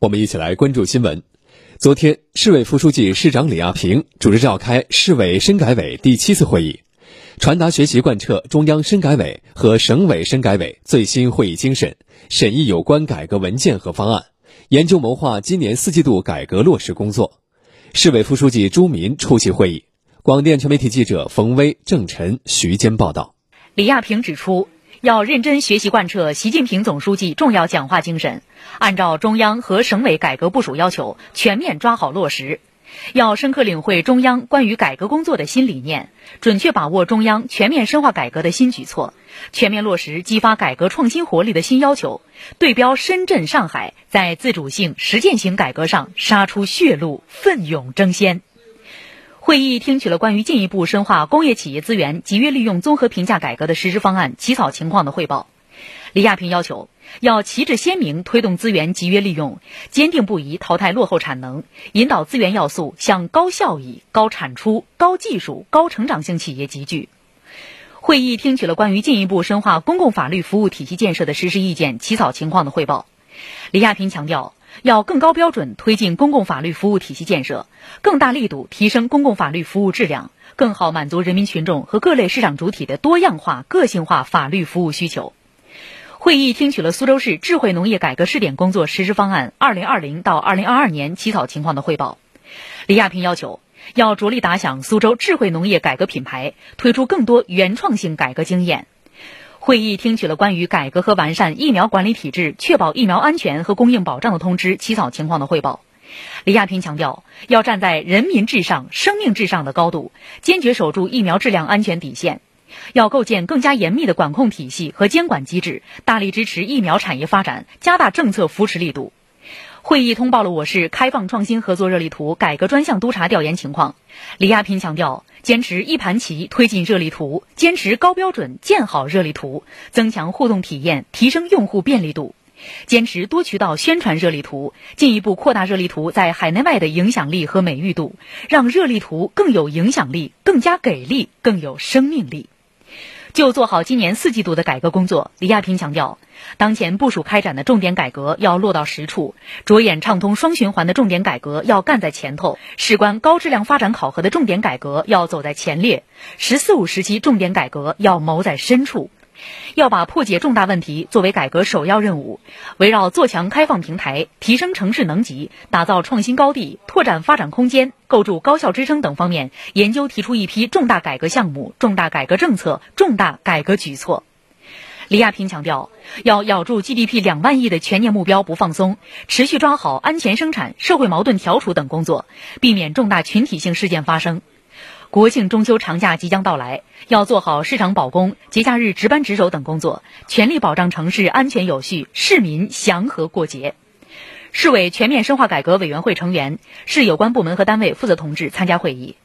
我们一起来关注新闻。昨天，市委副书记、市长李亚平主持召开市委深改委第七次会议，传达学习贯彻中央深改委和省委深改委最新会议精神，审议有关改革文件和方案，研究谋划今年四季度改革落实工作。市委副书记朱民出席会议。广电全媒体记者冯威、郑晨、徐坚报道。李亚平指出，要认真学习贯彻习近平总书记重要讲话精神，按照中央和省委改革部署要求，全面抓好落实。要深刻领会中央关于改革工作的新理念，准确把握中央全面深化改革的新举措，全面落实激发改革创新活力的新要求，对标深圳、上海，在自主性、实践型改革上杀出血路，奋勇争先。会议听取了关于进一步深化工业企业资源集约利用综合评价改革的实施方案起草情况的汇报。李亚平要求，要旗帜鲜明推动资源集约利用，坚定不移淘汰落后产能，引导资源要素向高效益、高产出、高技术、高成长性企业集聚。会议听取了关于进一步深化公共法律服务体系建设的实施意见起草情况的汇报。李亚平强调。要更高标准推进公共法律服务体系建设，更大力度提升公共法律服务质量，更好满足人民群众和各类市场主体的多样化、个性化法律服务需求。会议听取了苏州市智慧农业改革试点工作实施方案（二零二零到二零二二年）起草情况的汇报。李亚平要求，要着力打响苏州智慧农业改革品牌，推出更多原创性改革经验。会议听取了关于改革和完善疫苗管理体制、确保疫苗安全和供应保障的通知起草情况的汇报。李亚平强调，要站在人民至上、生命至上的高度，坚决守住疫苗质量安全底线；要构建更加严密的管控体系和监管机制，大力支持疫苗产业发展，加大政策扶持力度。会议通报了我市开放创新合作热力图改革专项督查调研情况。李亚平强调，坚持一盘棋推进热力图，坚持高标准建好热力图，增强互动体验，提升用户便利度；坚持多渠道宣传热力图，进一步扩大热力图在海内外的影响力和美誉度，让热力图更有影响力、更加给力、更有生命力。就做好今年四季度的改革工作，李亚平强调，当前部署开展的重点改革要落到实处，着眼畅通双循环的重点改革要干在前头，事关高质量发展考核的重点改革要走在前列，“十四五”时期重点改革要谋在深处。要把破解重大问题作为改革首要任务，围绕做强开放平台、提升城市能级、打造创新高地、拓展发展空间、构筑高效支撑等方面，研究提出一批重大改革项目、重大改革政策、重大改革举措。李亚平强调，要咬住 GDP 两万亿的全年目标不放松，持续抓好安全生产、社会矛盾调处等工作，避免重大群体性事件发生。国庆中秋长假即将到来，要做好市场保供、节假日值班值守等工作，全力保障城市安全有序，市民祥和过节。市委全面深化改革委员会成员、市有关部门和单位负责同志参加会议。